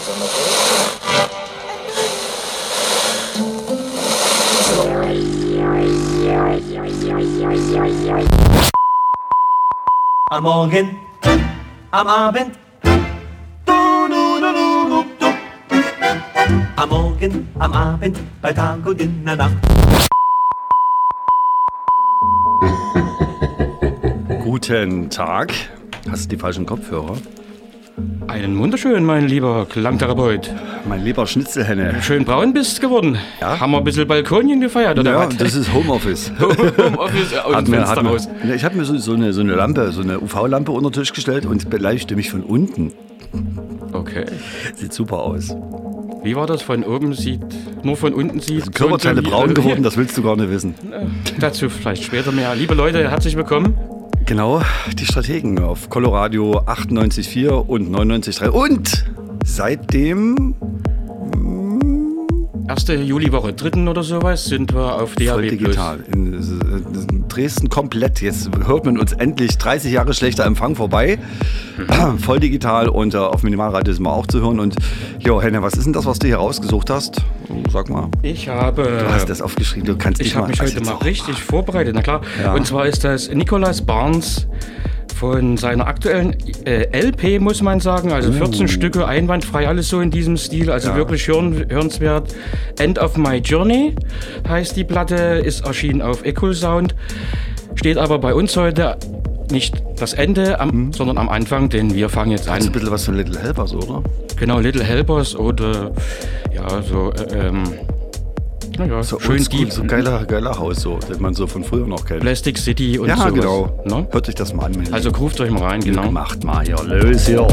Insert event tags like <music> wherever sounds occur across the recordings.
besonders hoch. Am Morgen, am Abend. Am Morgen, am Abend, bei Tag und in der Nacht. Guten Tag. Hast du die falschen Kopfhörer? Einen wunderschönen, mein lieber Klangtherapeut. Mein lieber Schnitzelhenne. Schön braun bist geworden. Ja. Haben wir ein bisschen Balkonien gefeiert, oder Ja, was? das ist Homeoffice. <laughs> Homeoffice und Hat mir, Fenster hat mir, ich habe mir so, so, eine, so eine Lampe, so eine UV-Lampe unter den Tisch gestellt und beleuchte mich von unten. Okay. Sieht super aus. Wie war das? Von oben sieht, nur von unten sieht. Also Körperteile braun geworden, das willst du gar nicht wissen. <laughs> Dazu vielleicht später mehr. Liebe Leute, herzlich willkommen. Genau, die Strategen auf Coloradio 98.4 und 99.3 und seitdem Erste Juliwoche, dritten oder sowas, sind wir auf DAB+. voll digital. In, in Dresden komplett. Jetzt hört man uns endlich 30 Jahre schlechter Empfang vorbei. <clears throat> voll digital und äh, auf Minimalradio sind wir auch zu hören. Und jo, Henne, was ist denn das, was du hier rausgesucht hast? Sag mal. Ich habe. Du hast das aufgeschrieben, du kannst Ich habe mal. mich heute mal richtig vorbereitet, na klar. Ja. Und zwar ist das Nicholas Barnes von seiner aktuellen äh, LP, muss man sagen. Also 14 Stücke, einwandfrei, alles so in diesem Stil. Also Uh. Ja. wirklich hören, hörenswert. End of My Journey heißt die Platte, ist erschienen auf Equal Sound. Steht aber bei uns heute nicht das Ende, am, sondern am Anfang, denn wir fangen jetzt Das ist ein an. bisschen was von Little Helpers, oder? Genau, Little Helpers oder ja, so, äh, ähm, naja, So schön deep. so geiler, geiler Haus, so, den man so von früher noch kennt. Plastic City und ja, sowas. genau. Ne? Hört sich das mal an. Also ruft euch mal rein, genau. Gemacht mal hier, los hier.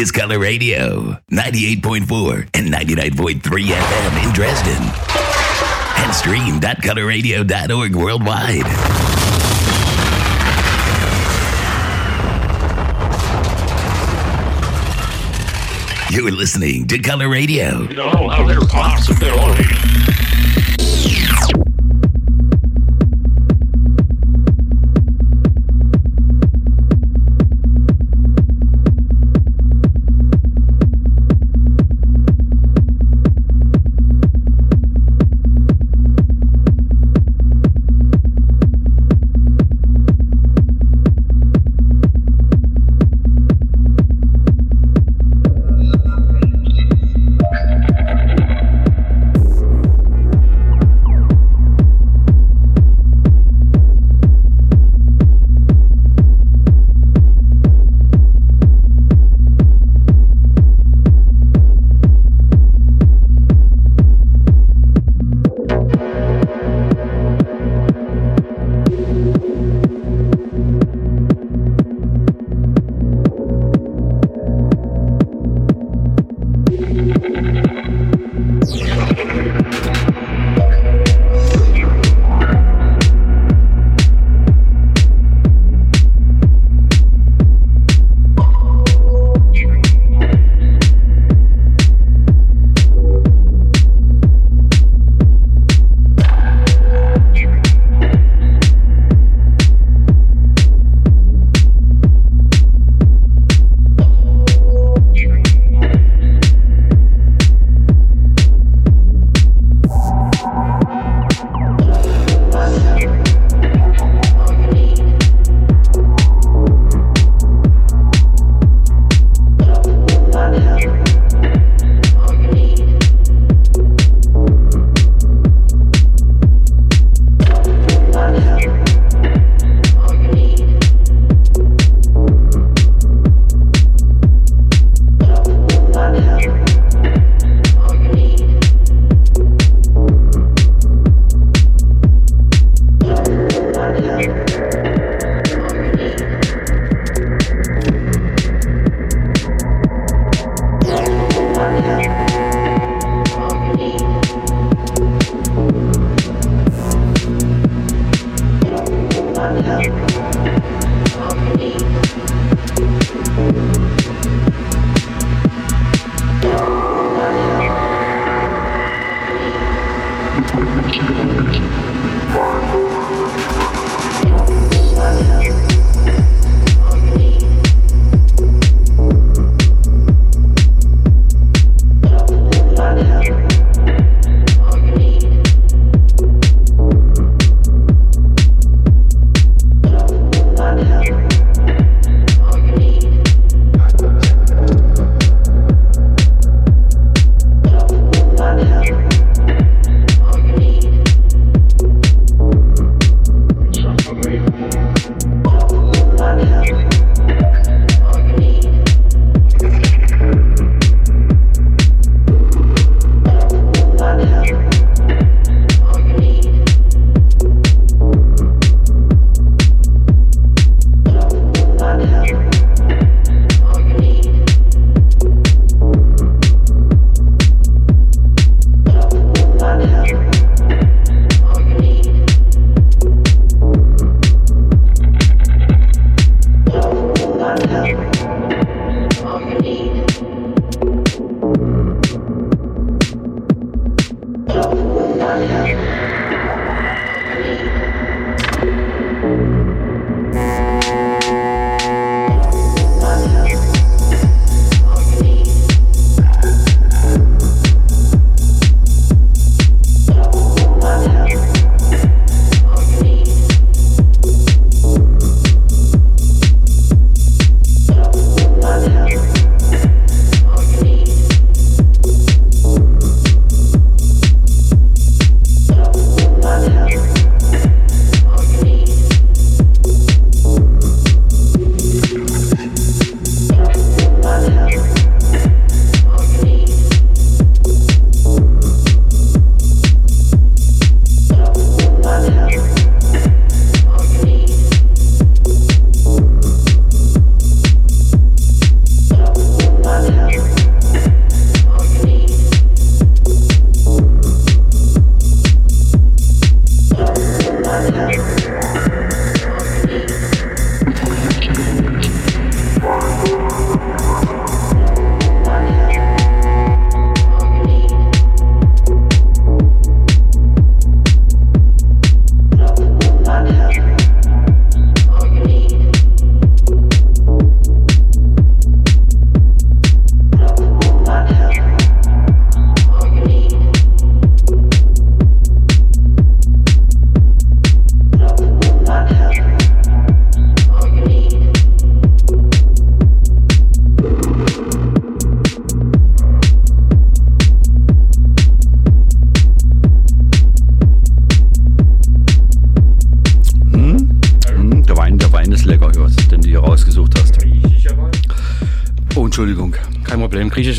His Color Radio, 98.4 and 99.3 FM in Dresden. And stream.colorradio.org worldwide. You're listening to Color Radio. Other possibility. Kein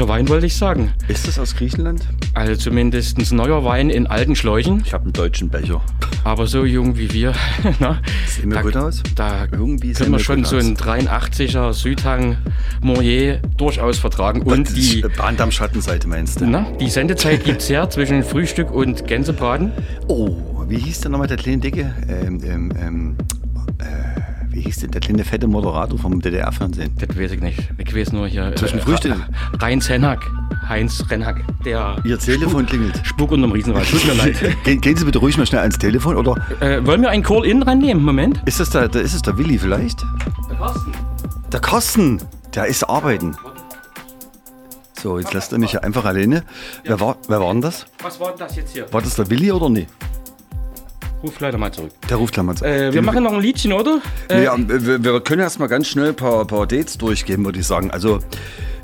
griechischer Wein wollte ich sagen. Ist das aus Griechenland? Also zumindest ein neuer Wein in alten Schläuchen, Ich habe einen deutschen Becher. aber so jung wie wir. <laughs> na, Sehen wir da, gut aus? Da Irgendwie können wir schon so einen 83er Südhang Moyer durchaus vertragen. Und Das die, Bahndamm-Schattenseite meinst du? na, die Sendezeit gibt's her zwischen Frühstück und Gänsebraten. Oh, wie hieß denn nochmal der kleine Dicke? Ähm, ähm, ähm, äh, wie hieß denn der kleine fette Moderator vom DDR-Fernsehen? Das weiß ich nicht. Ich weiß nur hier. Zwischen äh, Frühstück. Heinz Henhack. Heinz Renhack. Der Ihr Telefon klingelt. Spuk unterm Riesenrad. Tut mir leid. <laughs> Ge gehen Sie bitte ruhig mal schnell ans Telefon oder Äh, wollen wir einen Call-In rannehmen? Moment. ist das der, der, ist es der Willi vielleicht? Der Carsten. Der Carsten, der ist arbeiten. So, jetzt lässt er mich ja einfach alleine. Wer war, wer war denn das? Was war denn das jetzt hier? War das der Willi oder nee? Ruf leider mal zurück. Der ruft gleich mal zu. Äh, wir machen noch ein Liedchen, oder? Äh, Ja, wir, wir können erst mal ganz schnell ein paar, paar Dates durchgehen, würde ich sagen. Also,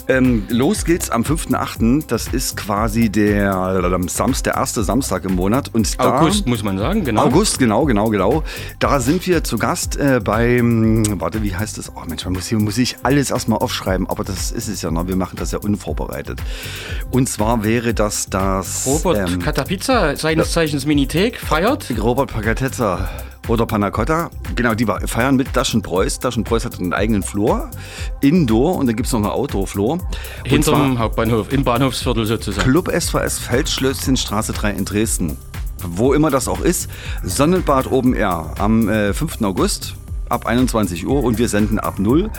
ähm, los geht's am 5.8. Das ist quasi der, Samstag, der erste Samstag im Monat. Und da, August, muss man sagen, genau. August, genau, genau, genau. Da sind wir zu Gast äh, beim, warte, wie heißt das? Oh Mensch, man muss, hier muss ich alles erstmal aufschreiben, aber das ist es ja noch. Wir machen das ja unvorbereitet. Und zwar wäre das das Robert ähm, Katapizza, seines Zeichens Minithek, feiert. Robert Pacatezza oder Panacotta. Genau, die war- feiern mit Daschen Preuß. Daschen Preuß hat einen eigenen Flur, Indoor und dann gibt es noch einen Outdoor-Flur. Hinterm Hauptbahnhof, im Bahnhofsviertel sozusagen. Club SVS Feldschlösschenstraße 3 in Dresden. Wo immer das auch ist. Sonnenbad Open Air am äh, 5. August ab 21 Uhr und wir senden ab 0.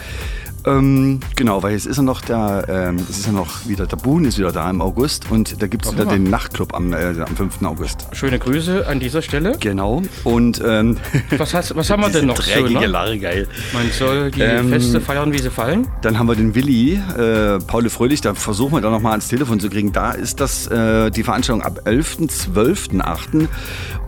Ähm, genau, weil es ist ja noch der, ähm, es ist ja noch wieder, der Boon ist wieder da im August und da gibt es wieder den Nachtclub am, äh, am 5. August. Schöne Grüße an dieser Stelle. Genau. Und ähm, <laughs> Was, hast, was haben wir denn noch dreckige Ne? Lache, geil. Man soll die Ähm, Feste feiern, wie sie fallen. Dann haben wir den Willi, äh, Paul Fröhlich, da versuchen wir da nochmal ans Telefon zu kriegen. Da ist das äh, die Veranstaltung ab 11.12.8.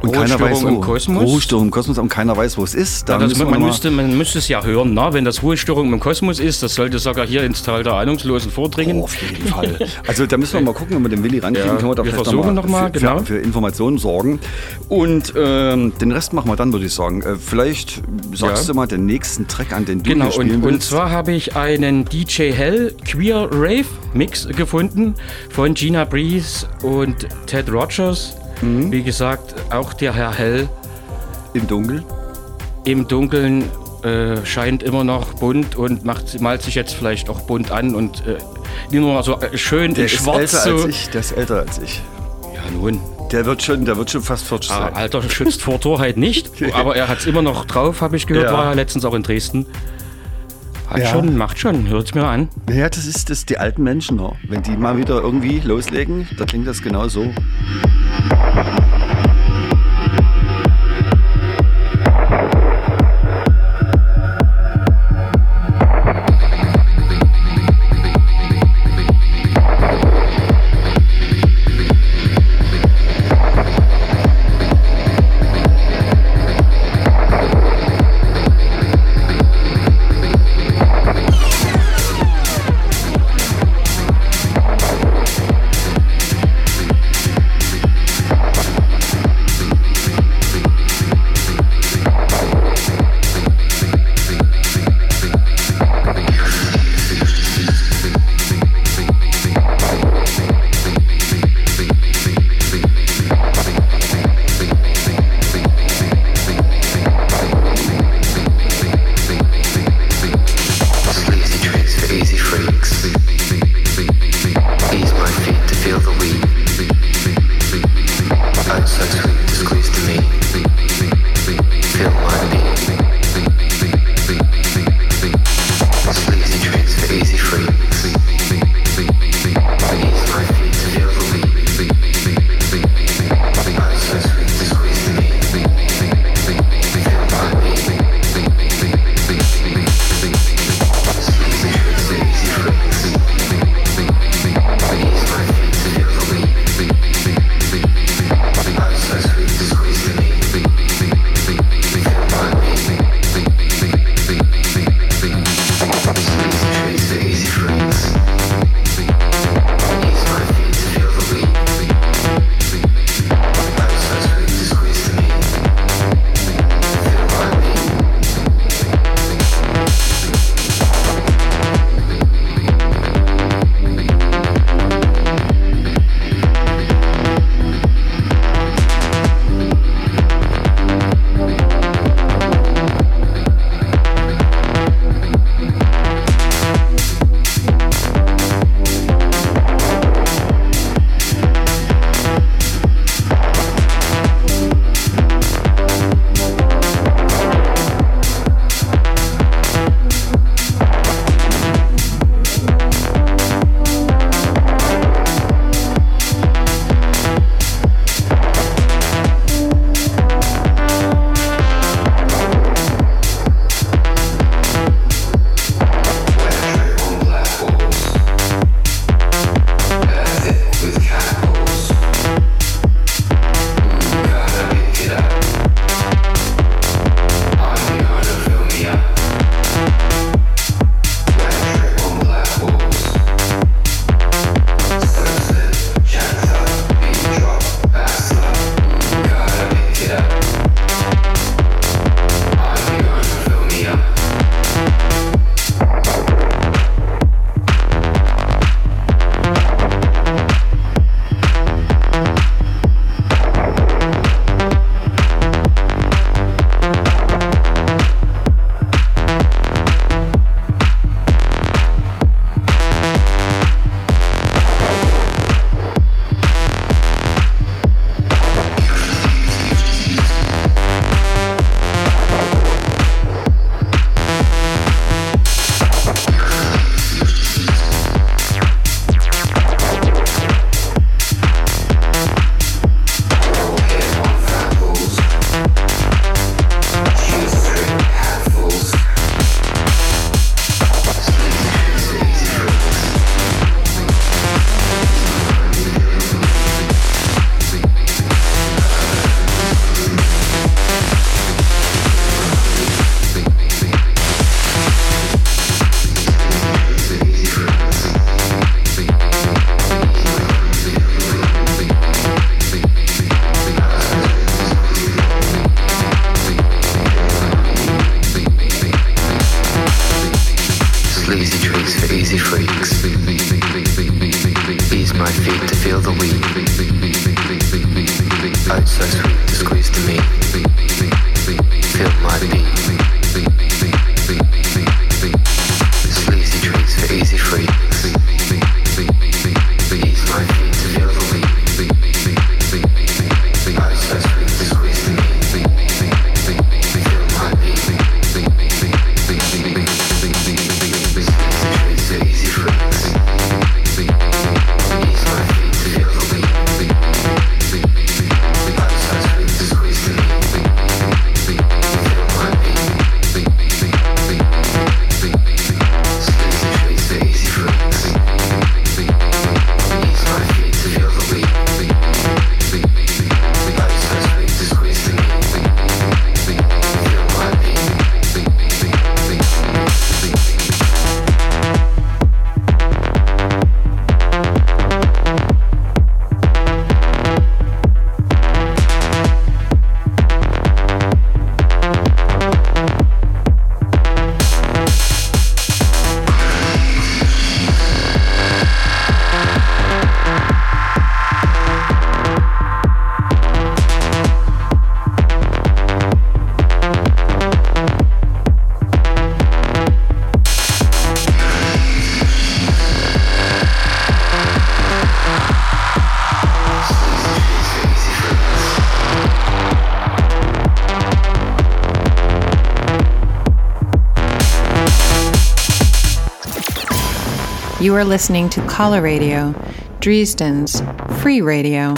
Und keiner Ruhestörung weiß, wo. im Kosmos? Ruhestörung im Kosmos und keiner weiß, wo es ist. Da Ja, das, man, mal- müsste, man müsste es ja hören, na? wenn das Ruhestörung im Kosmos ist, das sollte sogar hier ins Tal der Ahnungslosen vordringen. Oh, auf jeden Fall. Also da müssen wir mal gucken, wenn wir den Willi rankriegen. Ja, können wir da wir vielleicht versuchen noch noch mal, für, genau. für, für Informationen sorgen. Und ähm, den Rest machen wir dann, würde ich sagen. Äh, vielleicht sagst Ja. du mal den nächsten Track an, den du Genau, spielen und, und willst. zwar habe ich einen DJ Hell Queer Rave Mix gefunden von Gina Breeze und Ted Rogers. Mhm. Wie gesagt, auch der Herr Hell Im Dunkeln. im Dunkeln äh, scheint immer noch bunt und macht, malt sich jetzt vielleicht auch bunt an und äh, nicht nur so äh, schön Der in ist schwarz. älter So. als ich. Der ist älter als ich. Ja, nun. Der wird schon, der wird schon fast 40 Ah, sein. Alter schützt vor Torheit nicht, <laughs> aber er hat es immer noch drauf, habe ich gehört, Ja. war er letztens auch in Dresden. Hat Ja. schon, macht schon, hört's mir an. Ja, das ist das die alten Menschen. Wenn die mal wieder irgendwie loslegen, da klingt das genau so. You are listening to Collar Radio, Dresden's free radio.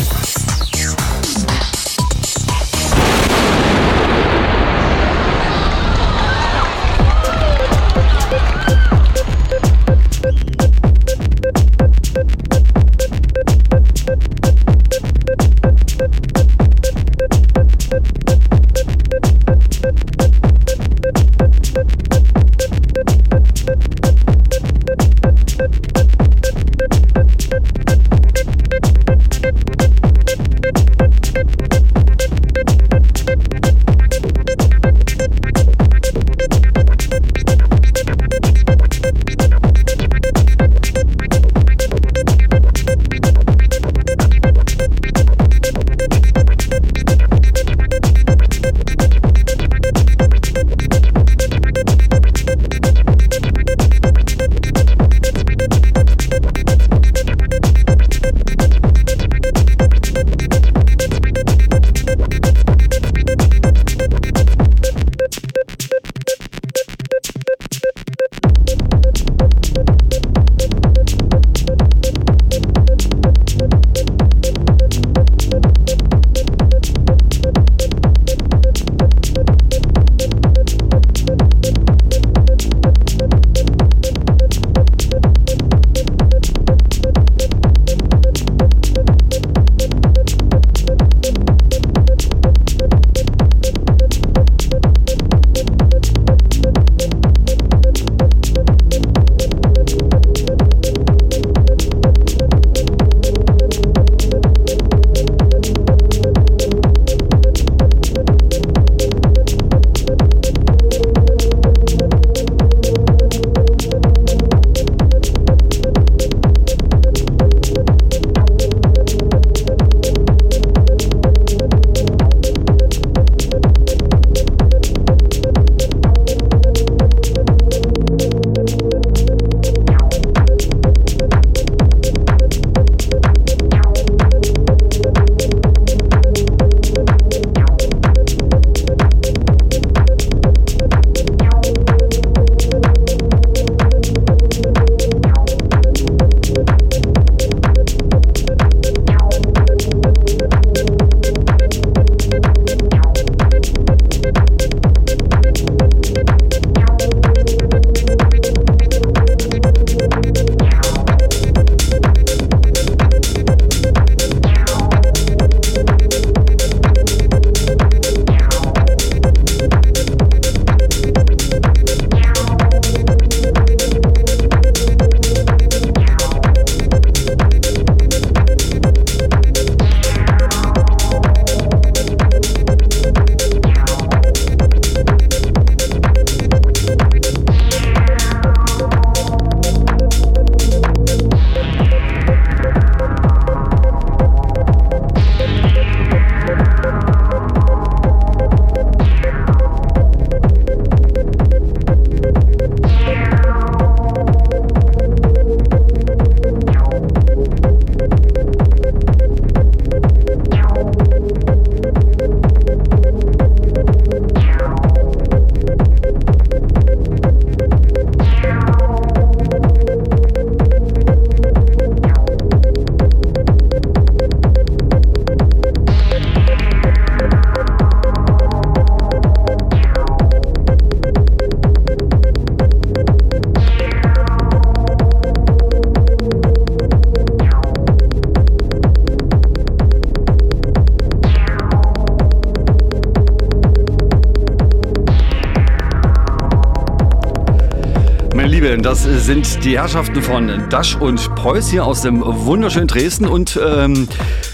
Das sind die Herrschaften von Dasch und Preuß hier aus dem wunderschönen Dresden und ähm,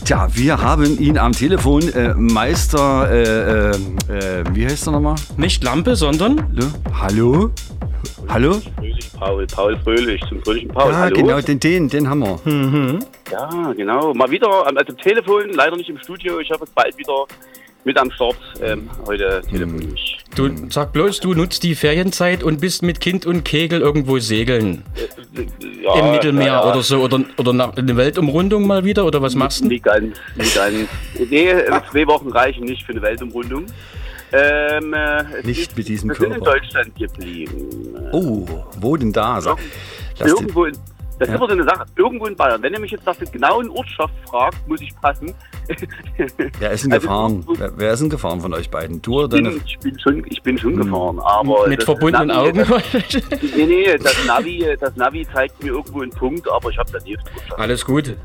tja, wir haben ihn am Telefon, äh, Meister, äh, äh, äh, wie heißt er nochmal? Nicht Lampe, sondern Ne? Hallo? Hallo? Fröhlich Paul, Paul Fröhlich, zum fröhlichen Paul. Ja, Hallo? genau, den, den, den haben wir. Ja, genau. Mal wieder, am- also Telefon, leider nicht im Studio. Ich hoffe, es bald wieder mit am Start. Ähm, heute telefonisch. Du sag bloß, du nutzt die Ferienzeit und bist mit Kind und Kegel irgendwo segeln. Ja, Im Mittelmeer ja, ja. oder so. Oder, oder nach, eine Weltumrundung mal wieder. Oder was machst du? Nie ganz, nie ganz. Nee, zwei Wochen reichen nicht für eine Weltumrundung. Ähm, äh, Nicht mit diesem wir sind in Körper. Deutschland geblieben. Oh, wo denn da? Sag, Irgendwo in, das Ja. ist immer so eine Sache. Irgendwo in Bayern. Wenn ihr mich jetzt nach der genauen Ortschaft fragt, muss ich passen. Wer ist denn Also, gefahren? Wer, wer ist denn gefahren von euch beiden? Du oder Ich deine? bin, ich bin schon, ich bin schon gefahren, aber Mit verbundenen Navi, Augen. Das, nee, nee, das Navi, das Navi zeigt mir irgendwo einen Punkt, aber ich habe da nicht. Alles gut.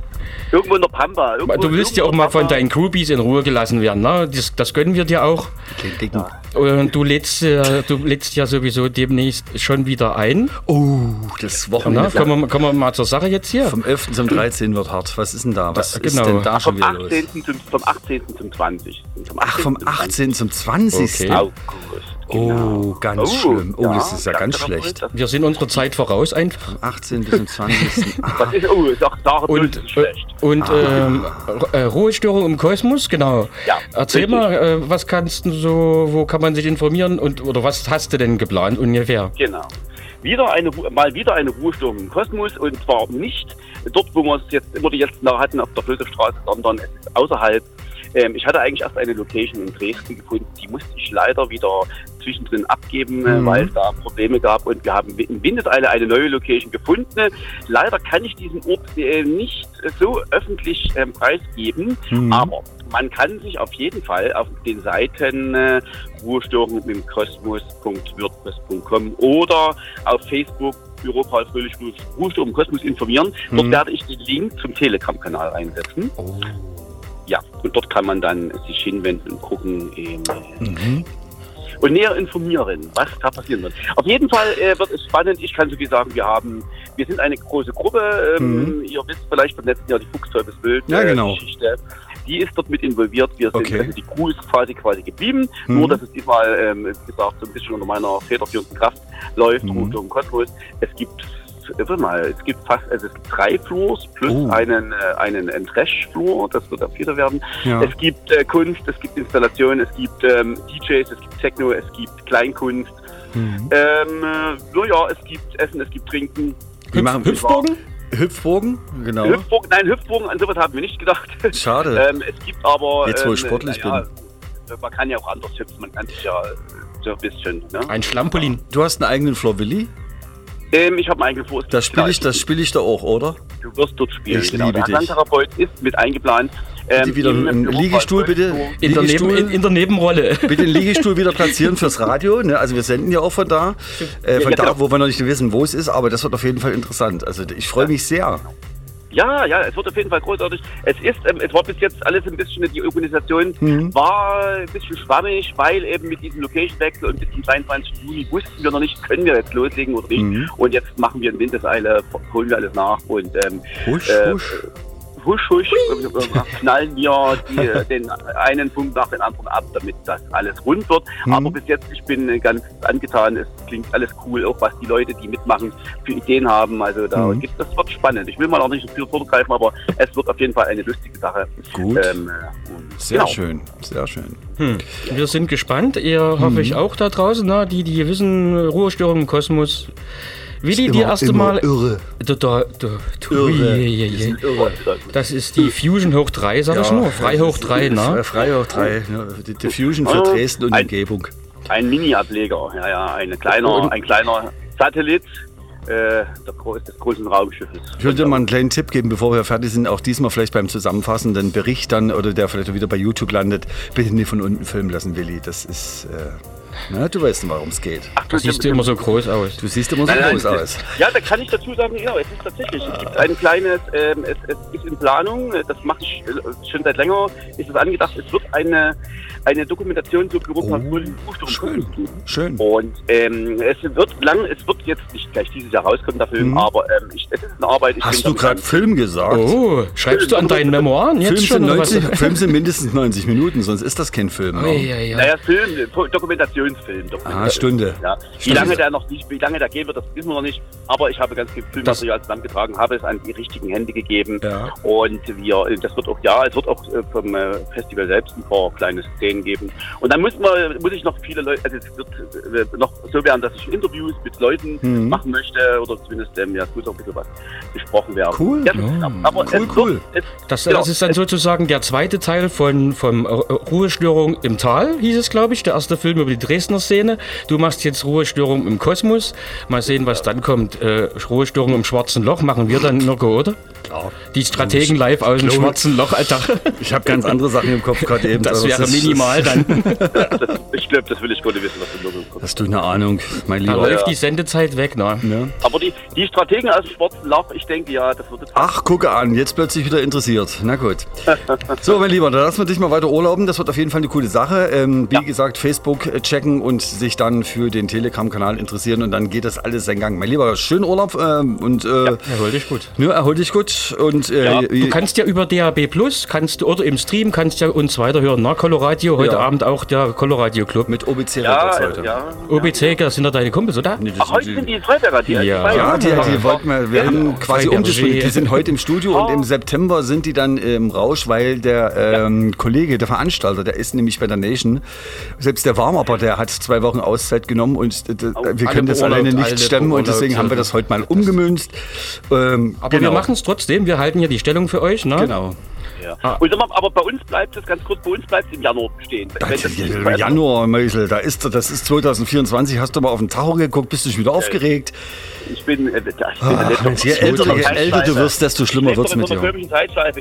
Irgendwo in der Pampa. Irgendwo, Du willst ja auch mal von deinen Groupies in Ruhe gelassen werden. Ne? Das, das gönnen wir dir auch. Den dicken. Und du lädst, äh, du lädst ja sowieso demnächst schon wieder ein. Oh, das Na, Wochenende. kommen, wir, kommen wir mal zur Sache jetzt hier. Vom 11. zum 13. wird hart. Was ist denn da? Was Da- ist genau. denn da schon wieder los? 18. Zum, vom 18. zum 20. Vom Ach, vom 18. zum 20. Okay. August. Oh, ganz Oh, schlimm. Oh, ja, das ist ja ganz ganz schlecht. darauf- Wir sind unserer Zeit voraus einfach. Vom 18. bis zum 20. Ach, Das ist, oh, ist auch daran Und, ist schlecht. und ähm, Ru- äh, Ruhestörung im Kosmos, genau. Ja, Erzähl richtig. mal, äh, was kannst du so, wo kann man sich informieren und oder was hast du denn geplant ungefähr? Genau. Wieder eine, mal wieder eine Ruhestörung im Kosmos und zwar nicht dort, wo wir es jetzt immer die letzten Jahre hatten, auf der Flötestraße, sondern es ist außerhalb. Ähm, ich hatte eigentlich erst eine Location in Dresden gefunden, die musste ich leider wieder zwischendrin abgeben, äh, Mhm. weil es da Probleme gab und wir haben in Windeseile eine neue Location gefunden. Leider kann ich diesen Ort äh, nicht so öffentlich ähm, preisgeben, Mhm. aber man kann sich auf jeden Fall auf den Seiten äh, Ruhestörung im Kosmos.wordpress.com oder auf Facebook Büro Paul Fröhlich Ruhestörung im Kosmos informieren. Dort Mhm. werde ich den Link zum Telegram-Kanal einsetzen. oh. Ja, und dort kann man dann sich hinwenden und gucken ähm, Mhm. und näher informieren, was da passieren wird. Auf jeden Fall äh, wird es spannend. Ich kann so viel sagen, wir haben, wir sind eine große Gruppe. Ähm, Mhm. Ihr wisst vielleicht vom letzten Jahr die Fuchsteufelsbild Ja, genau. Geschichte. Die ist dort mit involviert. Wir sind, Okay. also die Crew ist quasi quasi geblieben. Mhm. Nur, dass es diesmal, ähm, wie gesagt, so ein bisschen unter meiner federführenden Kraft läuft, Mhm. Route um Kosmos. Es gibt Warte mal, es gibt fast, also es gibt drei Floors plus Oh. einen, äh, einen, einen Trash-Floor, das wird der vierte werden. Ja. Es gibt äh, Kunst, es gibt Installation, es gibt ähm, DJs, es gibt Techno, es gibt Kleinkunst. Mhm. Ähm, äh, naja, es gibt Essen, es gibt Trinken. Wir machen Hüpfbogen? Genau. Hüpfbogen, nein, Hüpfbogen, an sowas haben wir nicht gedacht. Schade. <laughs> ähm, es gibt aber. Jetzt, wo ähm, ich sportlich naja, Man kann ja auch anders hüpfen, man kann sich ja äh, so ein bisschen. Ne? Ein Schlampolin. Du hast einen eigenen Floor Willi. Ähm, ich habe einen eigenen Vorsicht. Das spiele ich, das spiel ich da auch, oder? Du wirst dort spielen. Ich genau. liebe Der dich. Ist mit eingeplant. Ähm, wieder im Liegestuhl, bitte. In der, Neben, Liegestuhl. in, in der Nebenrolle. <laughs> Bitte den Liegestuhl wieder platzieren fürs <laughs> Radio. Ne? Also wir senden ja auch von da, äh, von Ja, da, genau. wo wir noch nicht wissen, wo es ist, aber das wird auf jeden Fall interessant. Also ich freue mich sehr. Ja, ja, es wird auf jeden Fall großartig. Es ist, ähm, es war bis jetzt alles ein bisschen, die Organisation Mhm. war ein bisschen schwammig, weil eben mit diesem Location-Wechsel und bis zum 22. Juni wussten wir noch nicht, können wir jetzt loslegen oder nicht. Mhm. Und jetzt machen wir in Windeseile, holen wir alles nach und ähm, Husch, äh, husch. Husch, husch, äh, knallen wir die, <laughs> den einen Punkt nach dem anderen ab, damit das alles rund wird. Mhm. Aber bis jetzt, ich bin ganz angetan, es klingt alles cool, auch was die Leute, die mitmachen, für Ideen haben. Also da Mhm. gibt das wird spannend. Ich will mal auch nicht so viel vorgreifen, aber es wird auf jeden Fall eine lustige Sache. Gut. Ähm, äh, Sehr genau. schön, sehr schön. Hm. Wir sind gespannt. Ihr hoffe Mhm. ich auch da draußen, na, die, die wissen, Ruhestörung im Kosmos. Willi, die erste immer Mal. irre. Da, da, da, Irre. je, je, Die je. sind irre. Das ist die Fusion hoch 3, sag ich nur. Frei hoch 3, Fre- <laughs> ne? Frei hoch 3. Ne? Die Diffusion für Oh, Dresden und ein- Umgebung. Ein Mini-Ableger, ja, ja, ein kleiner, ein kleiner Satellit äh, des großen Raumschiffes. Ich würde dir mal einen kleinen Tipp geben, bevor wir fertig sind, auch diesmal vielleicht beim zusammenfassenden Bericht dann oder der vielleicht wieder bei YouTube landet. Bitte nicht von unten filmen lassen, Willi. Das ist, äh, na, du weißt, worum es geht. Ach, siehst du immer so groß aus. Du siehst immer so Nein, nein, groß aus. Ja, da kann ich dazu sagen, ja, es ist tatsächlich, es gibt ein kleines, ähm, es, es ist in Planung, das mache ich äh, schon seit länger, ist es angedacht, es wird eine, eine Dokumentation zur Büro Oh, schön. Schön. Und ähm, es wird lang, es wird jetzt nicht gleich dieses Jahr rauskommen, der Film, aber ähm, ich, es ist eine Arbeit. Ich Mhm. Hast du gerade. Film gesagt? Oh, schreibst du an deinen Memoiren jetzt Film, schon? sind oder was? 90, Film sind mindestens 90 Minuten, sonst ist das kein Film. Ui, ui, ui. Naja, Film, äh, Dokumentationsfilm. Ah, Stunde. Ja. Wie lange der noch nicht, wie lange der gehen wird, das wissen wir noch nicht. Aber ich habe ganz viel Filmmaterial zusammengetragen, habe es an die richtigen Hände gegeben. Ja. Und wir, das wird auch, ja, es wird auch äh, vom äh, Festival selbst ein paar kleine Szenen geben. Und dann muss man, muss ich noch viele Leute, also es wird noch so werden, dass ich Interviews mit Leuten Mhm. machen möchte oder zumindest, ähm, ja, es muss auch ein bisschen was besprochen werden. Cool. Ja, Ja. aber Cool, es cool. Es, Das, genau, das ist dann sozusagen der zweite Teil von vom äh, Ruhestörung im Tal, hieß es, glaube ich. Der erste Film über die Dresdner Szene. Du machst jetzt Ruhestörung im Kosmos. Mal sehen, was dann kommt. Äh, Ruhestörung im Schwarzen Loch machen wir dann, Mirko, oder? Klar. Die Strategen live aus dem. Schwarzen Loch, Alter. Ich habe ganz andere Sachen im Kopf gerade <laughs> eben. Das wäre es minimal dann. <laughs> das, <laughs> ich glaube, das will ich gar nicht wissen, was da los ist. Hast du eine Ahnung, mein Da Lieber? läuft die Sendezeit weg, ne? Ja. Aber die, die Strategen aus dem Schwarzen Loch, ich denke, ja, das wird jetzt Ach, gucke an, jetzt plötzlich wieder interessiert. Na gut. <laughs> So, mein Lieber, dann lassen wir dich mal weiter urlauben. Das wird auf jeden Fall eine coole Sache. Ähm, wie Ja. gesagt, Facebook äh, checken und sich dann für den Telegram-Kanal interessieren und dann geht das alles seinen Gang. Mein Lieber, schönen Urlaub ähm, und äh, Erhol dich gut. ja, erhol dich gut. Und äh, Ja, Du kannst ja über DAB Plus, kannst du, oder im Stream, kannst ja uns weiterhören, na, Coloradio, heute Ja. Abend auch der Coloradio Club. mit OBC Ja, Records heute. ja. OBC, das sind ja deine Kumpels, oder? Nee, das Ach, heute sind die Freiberger, die Ja. Ja, die, die wollten wir, wir haben quasi umgespielt. Die sind heute im Studio und im September sind die dann im Rausch, weil der ähm, Kollege, der Veranstalter, der ist nämlich bei der Nation, selbst der Warm-Upper, der hat zwei Wochen Auszeit genommen und äh, wir können das alleine nicht alle stemmen und deswegen haben wir das heute mal umgemünzt. Ähm, Aber wir machen es trotzdem, wir halten ja die Stellung für euch, ne? Genau. Ja. Ah. Und sag mal, aber bei uns bleibt es ganz kurz, bei uns bleibt es im Januar das Ja, verändert- Januar, Meusel, da ist, das ist 2024. Hast du mal auf den Tacho geguckt? Bist du schon wieder aufgeregt? Ich bin, äh, ich bin Ach, Mensch, so- je älter, je älter du wirst, desto schlimmer wird's lebe mit dir.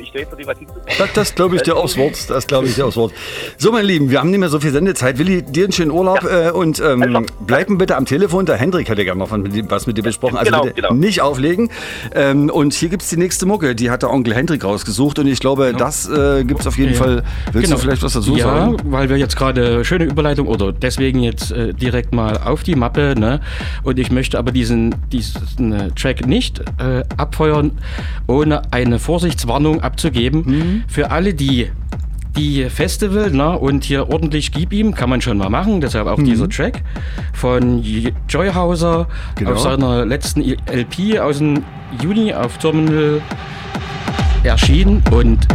Ich stehe für die. Das, das glaube ich dir aufs Wort. Das glaube ich dir aufs Wort. So, meine Lieben, wir haben nicht mehr so viel Sendezeit. Willi, dir einen schönen Urlaub äh, und ähm, Also. bleiben bitte am Telefon. Der Hendrik hätte gerne noch was mit, dir- was mit dir besprochen. Also Genau, bitte genau. nicht auflegen. Ähm, und hier gibt es die nächste Mucke. Die hat der Onkel Hendrik rausgesucht. Und ich glaube, das äh, gibt es auf jeden Ja. Fall. Willst Genau. du vielleicht was dazu ja, sagen? weil wir jetzt gerade schöne Überleitung oder deswegen jetzt äh, direkt mal auf die Mappe. Ne? Und ich möchte aber diesen, diesen äh, Track nicht äh, abfeuern, ohne eine Vorsichtswarnung abzugeben. Mhm. Für alle, die die Festival ne, und hier ordentlich gib ihm, kann man schon mal machen. Deshalb auch dieser Track von Joyhauser Mhm. Genau. auf seiner letzten LP aus dem Juni auf Terminal erschienen und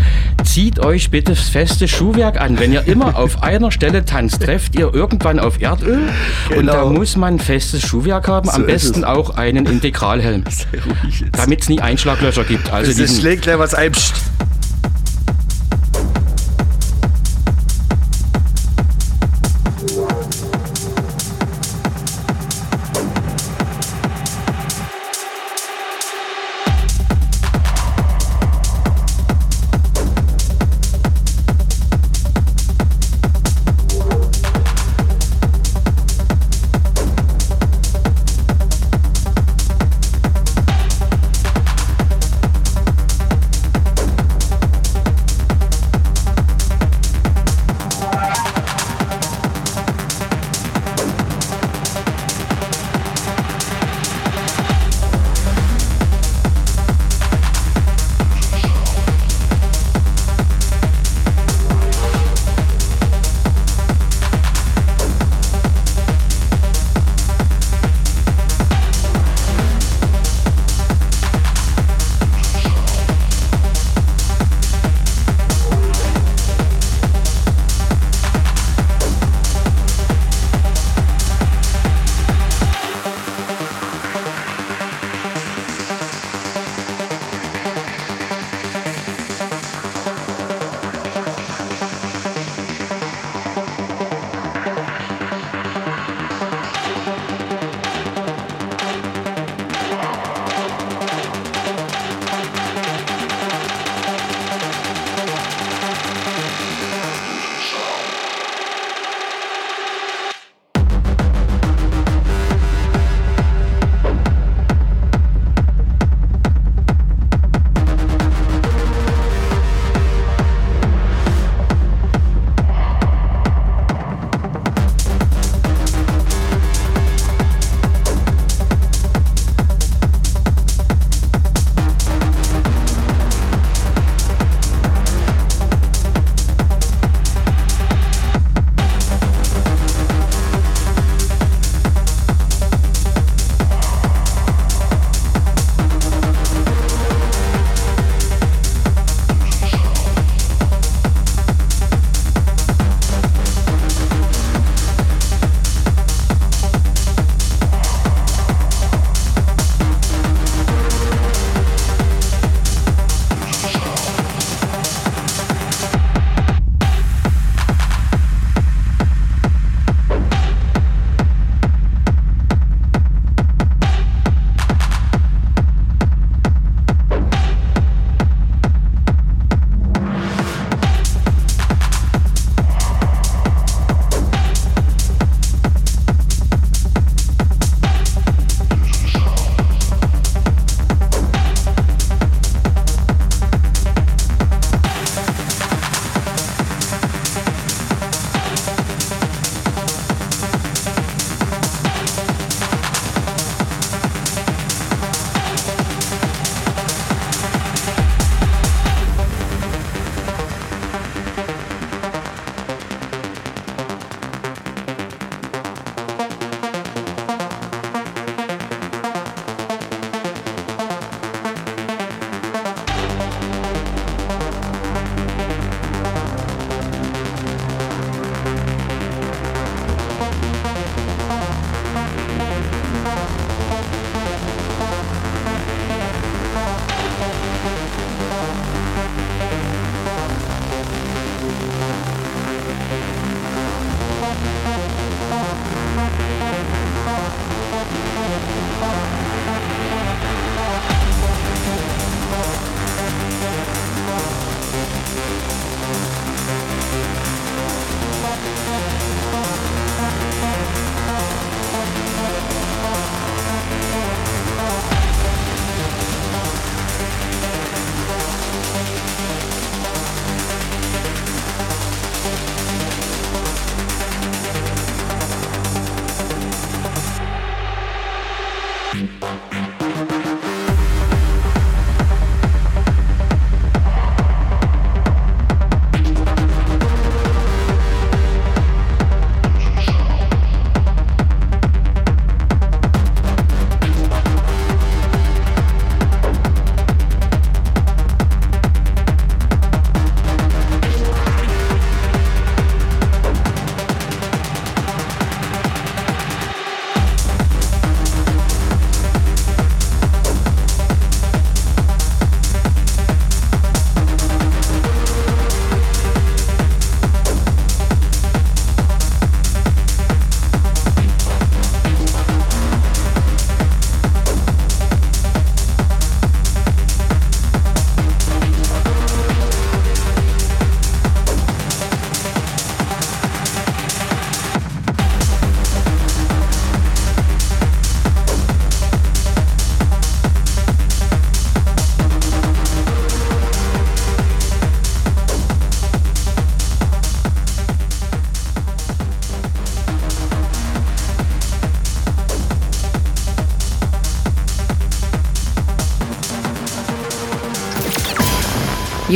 zieht euch bitte das feste Schuhwerk an. Wenn ihr immer auf <laughs> einer Stelle tanzt, trefft ihr irgendwann auf Erdöl und da Genau. muss man festes Schuhwerk haben, So am besten es. auch einen Integralhelm, <laughs> damit es nie Einschlaglöcher gibt. Also diesen, schlägt gleich was ein. Psst.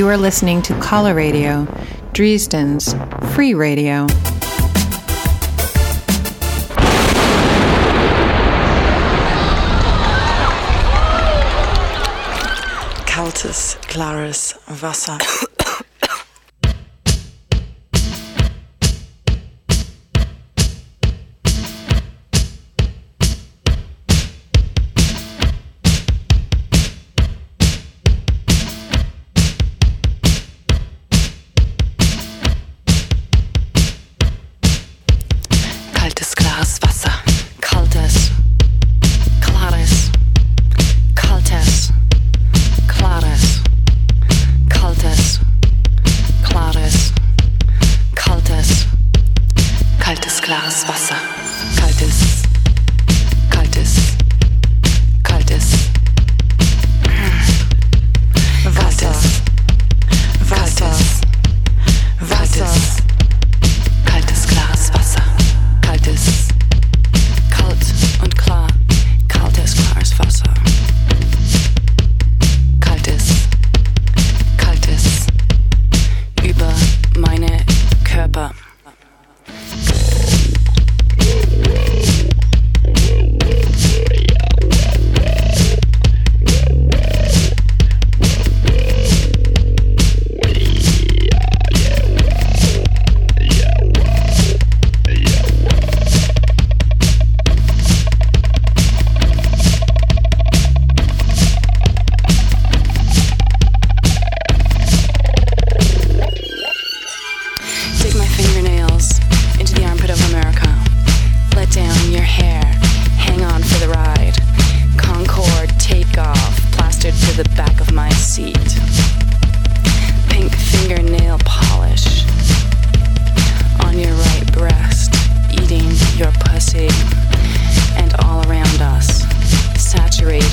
You are listening to Color Radio, Dresden's free radio. kaltes, klares Wasser. <coughs>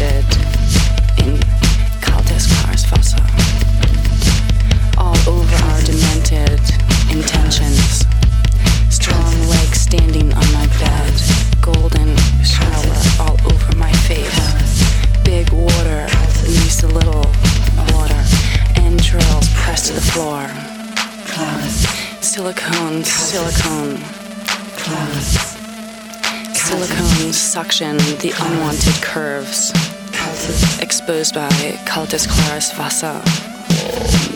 needed. Composed by cultist Clarice Vassar.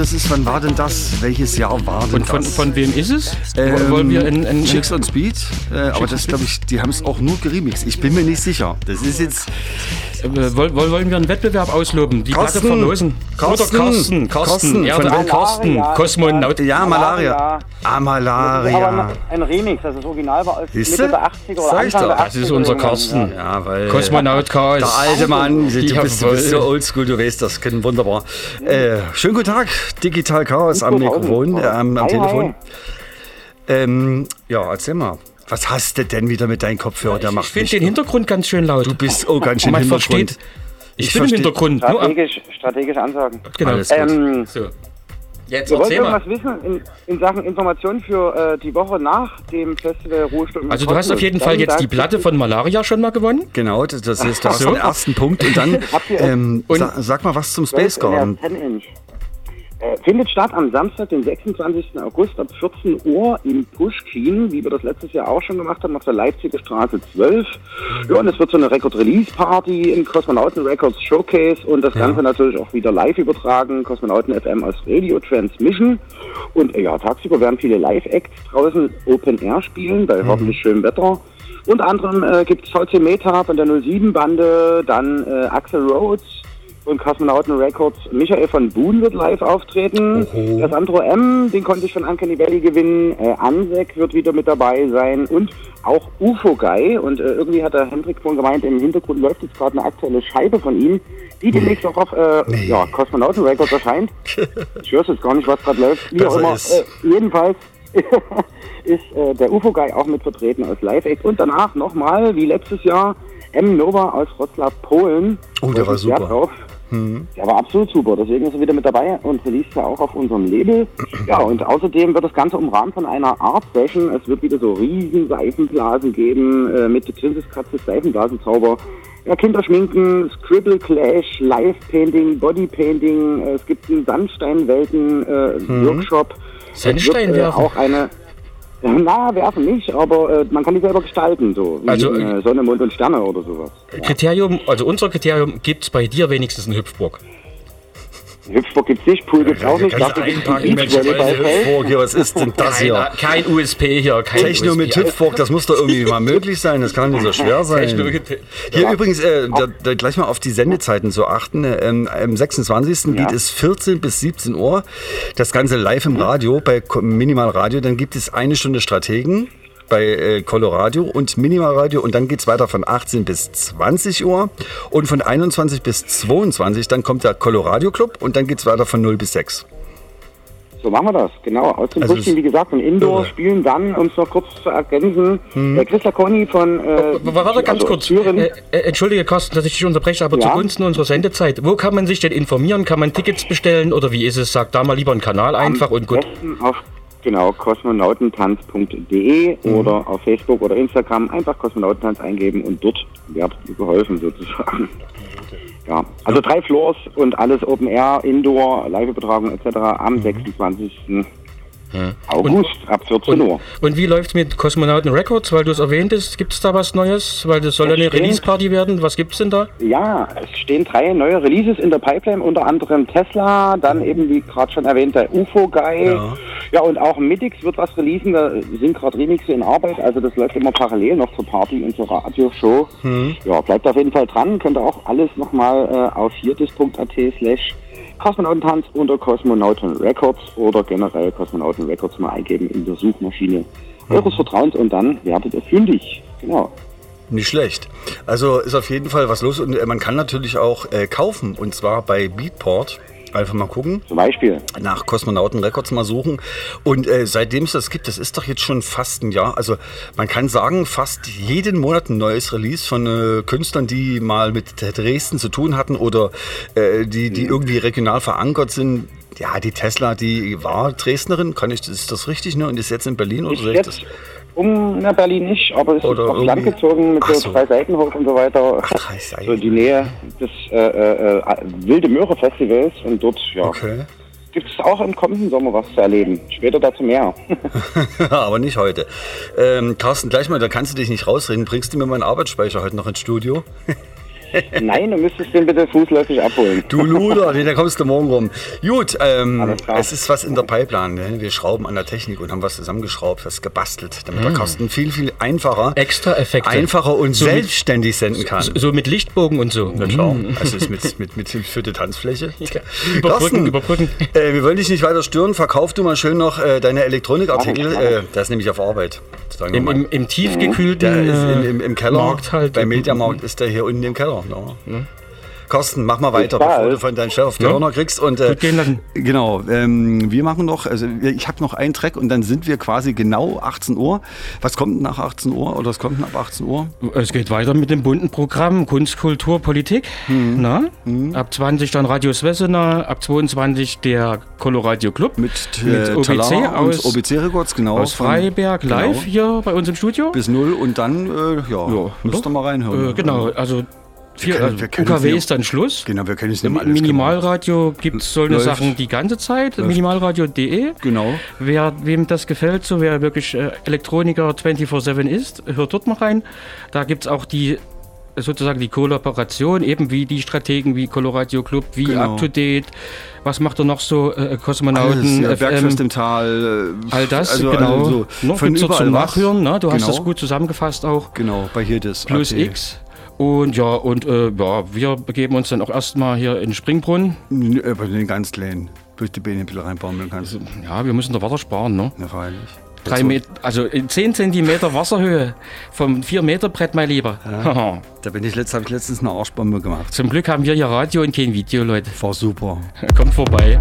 Das ist wann war denn das? Welches Jahr war denn Und von, das? von wem ist es? Ähm, Wollen wir in, in, Chicks on Speed, äh, aber das glaube ich, die haben es auch nur geremixed. Ich bin mir nicht sicher. Das ist jetzt äh, wollen, wollen wir einen Wettbewerb ausloben? Die Carsten. Platte verlosen? Carsten. Oder Carsten, Carsten, Carsten, ja, von Carsten, Malaria. Kosmonaut. ja Malaria. Malaria. Ah, Malaria. ein Remix, also das Original war aus? Mitte der 80er oder Sag ich Anfang doch. der 80er. Das ist unser Carsten. Ja, weil Kosmonaut Chaos. der alte Mann, du bist, du bist so oldschool, du weißt das, können wunderbar. Äh, schönen guten Tag, Digital Chaos am Mikrofon, äh, am, am Hi, Telefon. Ähm, ja, erzähl mal, was hast du denn wieder mit deinem Kopfhörer? Der Ich macht finde mich- den Hintergrund ganz schön laut. Du bist oh ganz schön Man Hintergrund. versteht. Ich, Ich bin im versteh- Hintergrund. Strategisch, strategische Ansagen. genau. Alles. Ähm, So. Jetzt ihr wollt erzähl mal. irgendwas wissen in, in Sachen Informationen für äh, die Woche nach dem Festival Ruhestunden? im Also du hast auf jeden Fall jetzt die Platte von Malaria schon mal gewonnen. Genau, das, das ist das So. den ersten Punkt. Und dann <laughs> ähm, Und- sa sag mal was zum Space 12 Garden. Äh, findet statt am Samstag, den 26. August ab 14 Uhr im Pushkin, wie wir das letztes Jahr auch schon gemacht haben, auf der Leipziger Straße 12. Ja, und es wird so eine Record-Release-Party im Kosmonauten Records Showcase und das Ganze natürlich auch wieder live übertragen, Kosmonauten FM als Radio Transmission. Und äh, ja, tagsüber werden viele Live-Acts draußen Open Air spielen, bei hoffentlich schönem Wetter. Unter anderem äh, gibt es VC Meta von der 07-Bande, dann äh, Axel Rhodes, und Kosmonauten Records. Michael von Buhn wird live auftreten. Oho. Das Andro M, den konnte ich von Uncanny Valley gewinnen. Äh, Ansek wird wieder mit dabei sein und auch UFO Guy. Und äh, irgendwie hat der Hendrik vorhin gemeint, im Hintergrund läuft jetzt gerade eine aktuelle Scheibe von ihm, die demnächst auch auf äh, ja, Kosmonauten Records erscheint. <laughs> ich höre jetzt gar nicht, was gerade läuft. Wie auch immer. Äh, jedenfalls <laughs> ist äh, der UFO Guy auch mit vertreten als Live-Act. Und danach nochmal, wie letztes Jahr, M. Nova aus Wroclaw, Polen. Oh, der war super. Drauf. Hm. Der war absolut super, deswegen ist er wieder mit dabei und release ja auch auf unserem Label. Ja, und außerdem wird das Ganze umrahmt von einer Art Session. Es wird wieder so riesen Seifenblasen geben äh, mit Trinsiskratze Seifenblasenzauber. Ja, Kinderschminken, Scribble Clash, Live Painting, Body Painting. Äh, es gibt einen Sandsteinwelten äh, Mhm. Workshop. Sandstein wird, äh, auch eine na, werfen nicht, aber äh, man kann die selber gestalten, so Also, äh, Sonne, Mond und Sterne oder sowas. Kriterium, also unser Kriterium gibt es bei dir wenigstens einen Hüpfburg. Hüpfburg gibt's nicht, Pool gibt's auch nicht. Dafür gibt's meine Beachvolleyballfeld. Hüpfburg hier, was ist denn das hier? Kein, kein USP hier, kein Techno mit USP. Hüpfburg, das muss doch irgendwie mal <laughs> möglich sein, das kann nicht so schwer sein. Mit- Hier Ja. übrigens, äh, da, da gleich mal auf die Sendezeiten zu achten. Ähm, am 26. geht es 14 bis 17 Uhr. Das Ganze live im Radio, bei Minimal Radio. Dann gibt es eine Stunde Strategen bei äh, Coloradio und Minimal Radio. Und dann geht es weiter von 18 bis 20 Uhr. Und von 21 bis 22, dann kommt der Coloradio Club. Und dann geht es weiter von 0 bis 6. So machen wir das, genau. Aus dem Also Brüchen, wie gesagt, und Indoor Irre. spielen dann, um es noch kurz zu ergänzen, Hm. der Chris Laconi von äh, Warte ganz also kurz. Äh, äh, entschuldige, Carsten, dass ich dich unterbreche, aber Ja? zugunsten unserer Sendezeit. Wo kann man sich denn informieren? Kann man Tickets bestellen oder wie ist es? Sag da mal lieber einen Kanal einfach und gut. auf genau kosmonautentanz.de Mhm. oder auf Facebook oder Instagram einfach Kosmonautentanz eingeben und dort wird geholfen sozusagen. Ja, also drei Floors und alles Open Air, Indoor, Live-Übertragung etc. am Mhm. 26. August ab 14 Uhr. Und wie läuft mit Kosmonauten Records, weil du es erwähntest? Gibt es da was Neues? Weil das soll ja eine. Release-Party werden. Was gibt's denn da? Ja, es stehen drei neue Releases in der Pipeline, unter anderem Tesla, dann eben wie gerade schon erwähnt der UFO Guy. Ja. Ja. und auch Midix wird was releasen, da sind gerade Remixe in Arbeit, also das läuft immer parallel noch zur Party und zur Radioshow. Hm. Ja, bleibt auf jeden Fall dran, könnt ihr auch alles nochmal äh, auf viertes.at slash Kosmonautentanz unter Kosmonauten Records oder generell Kosmonauten Records mal eingeben in der Suchmaschine eures Vertrauens und dann werdet ihr fündig. Genau. Nicht schlecht. Also ist auf jeden Fall was los und äh, man kann natürlich auch äh, kaufen und zwar bei Beatport. Einfach mal gucken. Zum Beispiel. Nach Kosmonauten Records mal suchen. Und äh, seitdem es das gibt, das ist doch jetzt schon fast ein Jahr. Also man kann sagen, fast jeden Monat ein neues Release von äh, Künstlern, die mal mit Dresden zu tun hatten oder äh, die, die irgendwie regional verankert sind. Ja, die Tesla, die war Dresdnerin, kann ich, ist das richtig, ne? Und ist jetzt in Berlin oder Ist um na, Berlin nicht, aber ist Oder aufs Land gezogen mit Ach so so. zwei Seitenhof und so weiter. Ach, drei Seiten. So die Nähe des äh, äh, äh, Wilde Möhre Festivals und dort ja, Okay. gibt es auch im kommenden Sommer was zu erleben. Später dazu mehr. <laughs> <laughs> Aber nicht heute. Ähm, Carsten, gleich mal, da kannst du dich nicht rausreden. Bringst du mir meinen Arbeitsspeicher heute noch ins Studio? <laughs> Nein, du müsstest den bitte fußläufig abholen. Du Luder, nee, da kommst du morgen rum. Gut, ähm, es ist was in der Pipeline. Ne? Wir schrauben an der Technik und haben was zusammengeschraubt, was gebastelt, damit der. Carsten viel, viel einfacher, Extra Effekte. einfacher und So selbstständig senden kann. So, so mit Lichtbogen und so. Na klar, Mhm. also ist mit, mit, mit für die Tanzfläche. <laughs> Überbrücken, Carsten, überbrücken. Äh, wir wollen dich nicht weiter stören. Verkauf du mal schön noch äh, deine Elektronikartikel. Äh, das ist nämlich auf Arbeit. Im, im, Im tiefgekühlten Der ist im, äh, im, im Keller. Markt halt. Bei Mediamarkt ist der hier unten im Keller. Ja. Carsten, mach mal weiter, bevor du von deinem Chef auf die Ja. Hörner kriegst. Und, äh, gehen lassen. Genau, ähm, wir machen noch, also ich habe noch einen Track und dann sind wir quasi genau 18 Uhr. Was kommt denn nach 18 Uhr oder was kommt denn ab 18 Uhr? Es geht weiter mit dem bunten Programm Kunst, Kultur, Politik. Mhm. Na? Ab 20 dann Radio Svesena, ab 22 der Coloradio Club Mit, mit äh, OBC Talara aus, OBC Records, genau. aus Freiberg genau, live hier bei uns im Studio. Bis null und dann, äh, ja, Ja, müsst ihr mal reinhören. Äh, genau, also, vier, können- also können UKW ist dann Schluss. Genau, wir können es nicht mal alles Minimalradio gibt es solche. Sachen die ganze Zeit. Minimalradio.de. Genau. Wer, wem das gefällt, so wer wirklich äh, Elektroniker 24-7 ist, hört dort mal rein. Da gibt es auch die sozusagen die Kollaboration, eben wie die Strategen, wie Coloradio Club, wie Genau. Up to Date. Was macht er noch so? Äh, Kosmonauten, Alles, ja, Bergfest im Tal. äh, all das, also, genau. Also, Noch von gibt's überall zum. Nachhören, ne? Du hast Genau. das gut zusammengefasst auch. Genau, bei hier das. Plus AT. X. Und ja, und äh, ja, wir begeben uns dann auch erstmal hier in den Springbrunnen. Aber den ganz kleinen. Durch die Beine ein bisschen reinbaumeln kannst. Ja, wir müssen da Wasser sparen, ne? Ja, freilich. Drei Meter, also in 10 Zentimeter Wasserhöhe vom 4 Meter Brett, mein Lieber. <laughs> Da bin ich letzt, habe ich letztens eine Arschbombe gemacht. Zum Glück haben wir hier Radio und kein Video, Leute. War super. Kommt vorbei.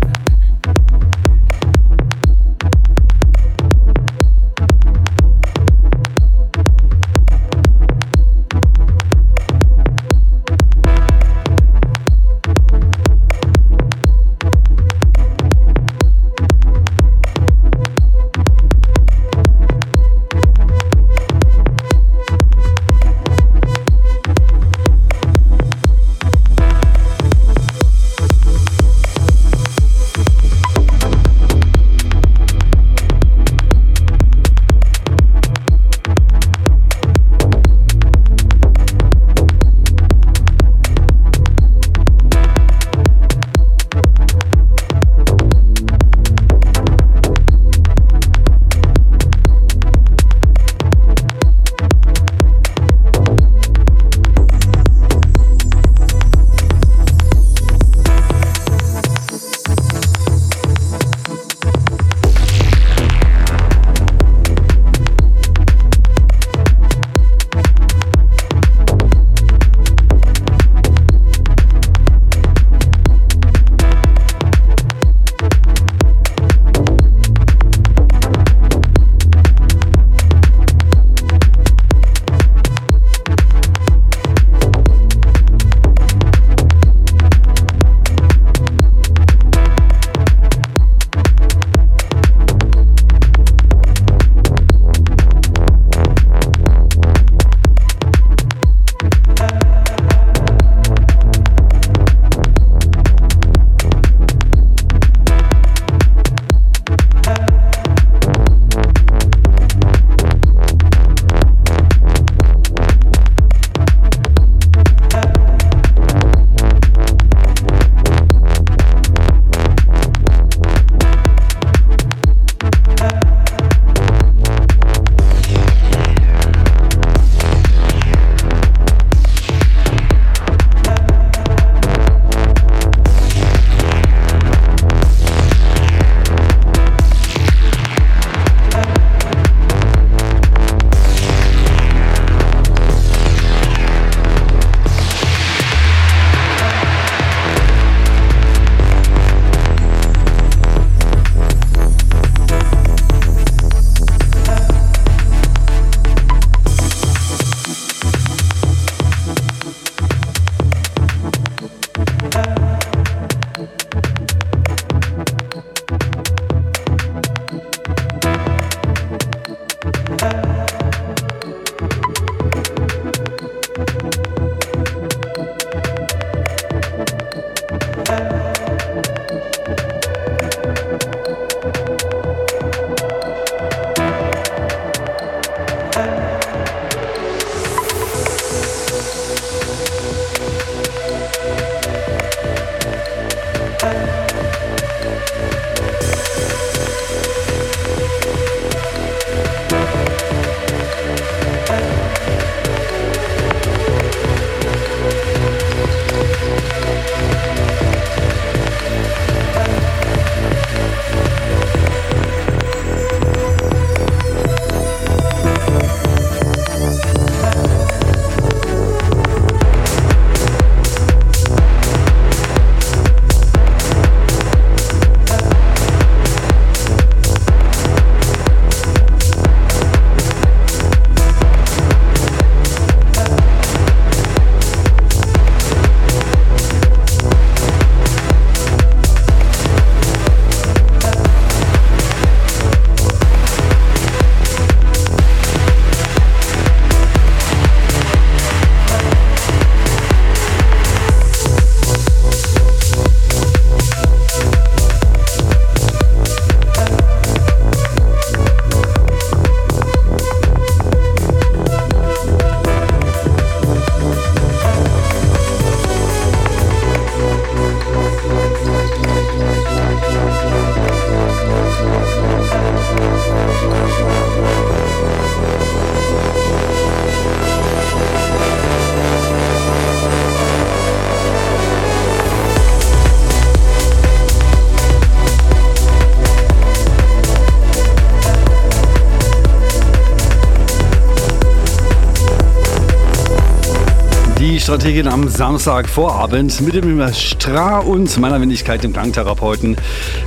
Strategin am Samstagvorabend mit dem Stra und meiner Wendigkeit, dem Klangtherapeuten.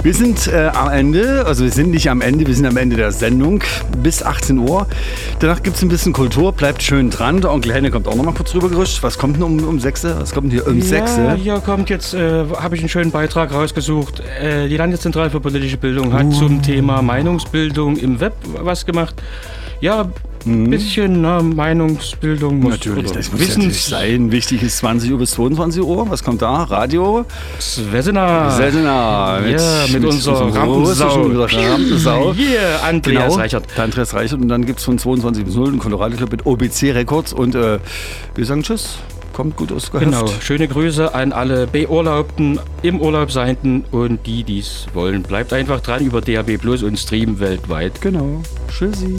Wir sind äh, am Ende, also wir sind nicht am Ende, wir sind am Ende der Sendung bis 18 Uhr. Danach gibt es ein bisschen Kultur, bleibt schön dran. Der Onkel Henne kommt auch noch mal kurz rübergerutscht. Was kommt denn um, um 6? Was kommt denn hier um 6? Ja, hier kommt jetzt, äh, habe ich einen schönen Beitrag rausgesucht. Äh, die Landeszentrale für politische Bildung hat Uh. zum Thema Meinungsbildung im Web was gemacht. Ja, ein bisschen ne, Meinungsbildung muss Mhm. Natürlich, das muss Wissens sein. Wichtig ist 20 Uhr bis 22 Uhr. Was kommt da? Radio? Svesena. Svesena. Ja, mit unserer unserem Rampensau. mit Rampensau. <laughs> Yeah, Andreas genau, Reichert. Andreas Reichert. Und dann gibt es von 22 bis 0 einen Colorado Club mit OBC Records. Und äh, wir sagen Tschüss. Kommt gut aus Gehöft. Genau, schöne Grüße an alle Beurlaubten, im Urlaub Seienden und die, die es wollen. Bleibt einfach dran über DAB Plus und Stream weltweit. Genau. Tschüssi.